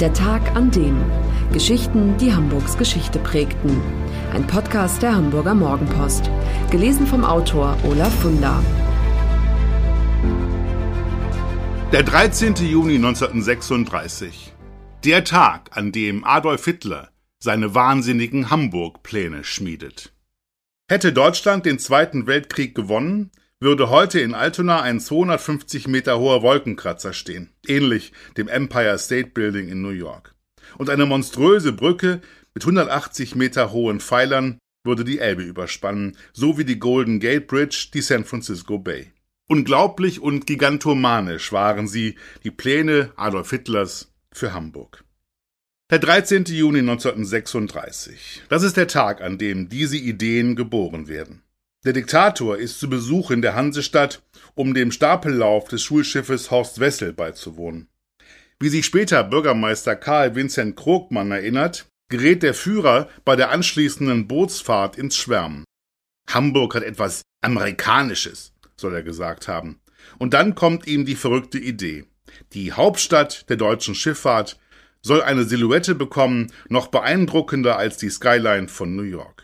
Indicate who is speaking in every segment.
Speaker 1: Der Tag an dem. Geschichten, die Hamburgs Geschichte prägten. Ein Podcast der Hamburger Morgenpost. Gelesen vom Autor Olaf Funder.
Speaker 2: Der 13. Juni 1936. Der Tag, an dem Adolf Hitler seine wahnsinnigen Hamburg-Pläne schmiedet. Hätte Deutschland den Zweiten Weltkrieg gewonnen, würde heute in Altona ein 250 Meter hoher Wolkenkratzer stehen, ähnlich dem Empire State Building in New York. Und eine monströse Brücke mit 180 Meter hohen Pfeilern würde die Elbe überspannen, so wie die Golden Gate Bridge die San Francisco Bay. Unglaublich und gigantomanisch waren sie, die Pläne Adolf Hitlers für Hamburg. Der 13. Juni 1936. Das ist der Tag, an dem diese Ideen geboren werden. Der Diktator ist zu Besuch in der Hansestadt, um dem Stapellauf des Schulschiffes Horst Wessel beizuwohnen. Wie sich später Bürgermeister Karl Vincent Krogmann erinnert, gerät der Führer bei der anschließenden Bootsfahrt ins Schwärmen. Hamburg hat etwas Amerikanisches, soll er gesagt haben. Und dann kommt ihm die verrückte Idee. Die Hauptstadt der deutschen Schifffahrt soll eine Silhouette bekommen, noch beeindruckender als die Skyline von New York.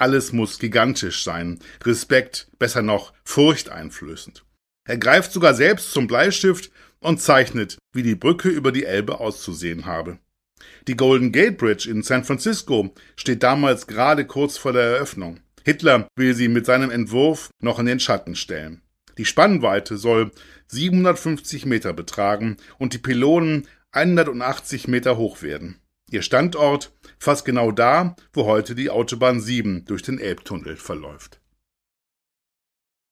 Speaker 2: Alles muss gigantisch sein, Respekt, besser noch furchteinflößend. Er greift sogar selbst zum Bleistift und zeichnet, wie die Brücke über die Elbe auszusehen habe. Die Golden Gate Bridge in San Francisco steht damals gerade kurz vor der Eröffnung. Hitler will sie mit seinem Entwurf noch in den Schatten stellen. Die Spannweite soll 750 Meter betragen und die Pylonen 180 Meter hoch werden. Ihr Standort fast genau da, wo heute die Autobahn 7 durch den Elbtunnel verläuft.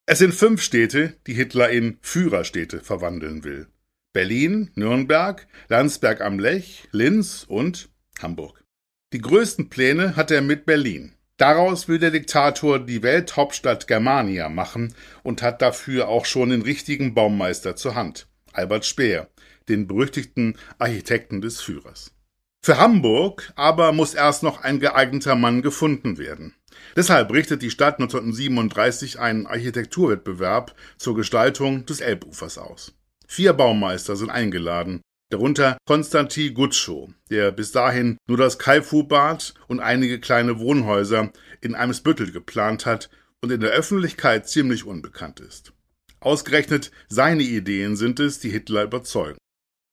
Speaker 2: Es sind fünf Städte, die Hitler in Führerstädte verwandeln will. Berlin, Nürnberg, Landsberg am Lech, Linz und Hamburg. Die größten Pläne hat er mit Berlin. Daraus will der Diktator die Welthauptstadt Germania machen und hat dafür auch schon den richtigen Baumeister zur Hand, Albert Speer, den berüchtigten Architekten des Führers. Für Hamburg aber muss erst noch ein geeigneter Mann gefunden werden. Deshalb richtet die Stadt 1937 einen Architekturwettbewerb zur Gestaltung des Elbufers aus. Vier Baumeister sind eingeladen, darunter Konstantin Gutschow, der bis dahin nur das Kaifu-Bad und einige kleine Wohnhäuser in Eimsbüttel geplant hat und in der Öffentlichkeit ziemlich unbekannt ist. Ausgerechnet seine Ideen sind es, die Hitler überzeugen.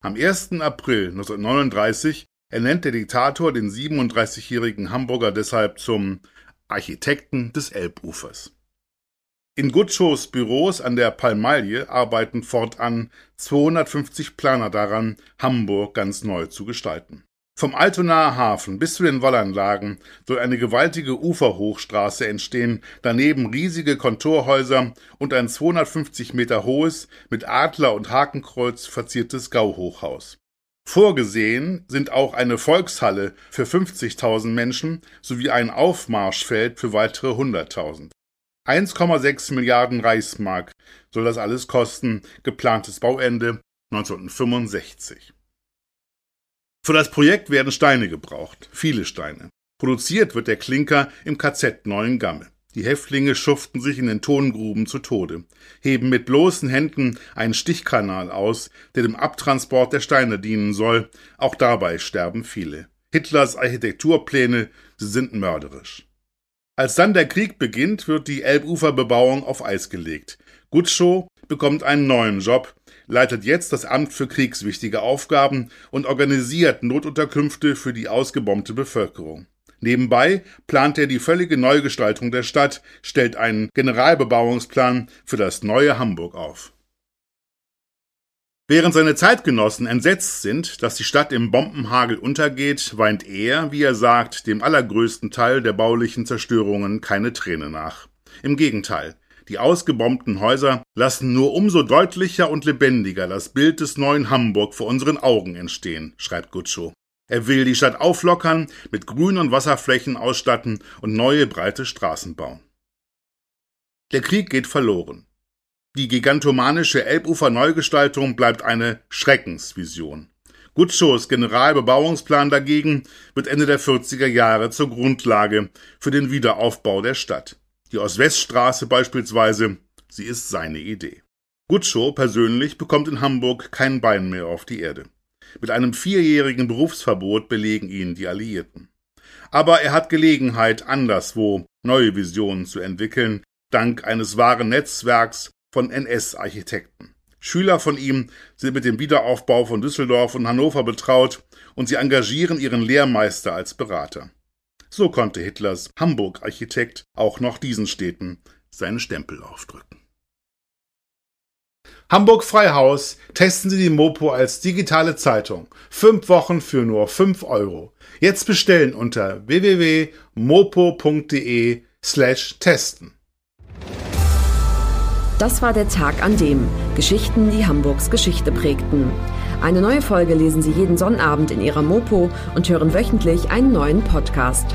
Speaker 2: Am 1. April 1939 ernennt der Diktator den 37-jährigen Hamburger deshalb zum Architekten des Elbufers. In Gutschows Büros an der Palmalie arbeiten fortan 250 Planer daran, Hamburg ganz neu zu gestalten. Vom Altonaer Hafen bis zu den Wallanlagen soll eine gewaltige Uferhochstraße entstehen, daneben riesige Kontorhäuser und ein 250 Meter hohes, mit Adler und Hakenkreuz verziertes Gauhochhaus. Vorgesehen sind auch eine Volkshalle für 50.000 Menschen sowie ein Aufmarschfeld für weitere 100.000. 1,6 Milliarden Reichsmark soll das alles kosten, geplantes Bauende 1965. Für das Projekt werden Steine gebraucht, viele Steine. Produziert wird der Klinker im KZ Neuengamme. Die Häftlinge schuften sich in den Tongruben zu Tode, heben mit bloßen Händen einen Stichkanal aus, der dem Abtransport der Steine dienen soll. Auch dabei sterben viele. Hitlers Architekturpläne, sie sind mörderisch. Als dann der Krieg beginnt, wird die Elbuferbebauung auf Eis gelegt. Gutschow bekommt einen neuen Job, leitet jetzt das Amt für kriegswichtige Aufgaben und organisiert Notunterkünfte für die ausgebombte Bevölkerung. Nebenbei plant er die völlige Neugestaltung der Stadt, stellt einen Generalbebauungsplan für das neue Hamburg auf. Während seine Zeitgenossen entsetzt sind, dass die Stadt im Bombenhagel untergeht, weint er, wie er sagt, dem allergrößten Teil der baulichen Zerstörungen keine Träne nach. Im Gegenteil, die ausgebombten Häuser lassen nur umso deutlicher und lebendiger das Bild des neuen Hamburg vor unseren Augen entstehen, schreibt Gutschow. Er will die Stadt auflockern, mit Grün- und Wasserflächen ausstatten und neue breite Straßen bauen. Der Krieg geht verloren. Die gigantomanische Elbufer-Neugestaltung bleibt eine Schreckensvision. Gutschows Generalbebauungsplan dagegen wird Ende der 40er Jahre zur Grundlage für den Wiederaufbau der Stadt. Die Ost-West-Straße beispielsweise, sie ist seine Idee. Gutschow persönlich bekommt in Hamburg kein Bein mehr auf die Erde. Mit einem vierjährigen Berufsverbot belegen ihn die Alliierten. Aber er hat Gelegenheit, anderswo neue Visionen zu entwickeln, dank eines wahren Netzwerks von NS-Architekten. Schüler von ihm sind mit dem Wiederaufbau von Düsseldorf und Hannover betraut und sie engagieren ihren Lehrmeister als Berater. So konnte Hitlers Hamburg-Architekt auch noch diesen Städten seinen Stempel aufdrücken. Hamburg Freihaus testen Sie die Mopo als digitale Zeitung. Fünf Wochen für nur fünf Euro. Jetzt bestellen unter www.mopo.de slash testen.
Speaker 1: Das war der Tag an dem Geschichten, die Hamburgs Geschichte prägten. Eine neue Folge lesen Sie jeden Sonnabend in Ihrer Mopo und hören wöchentlich einen neuen Podcast.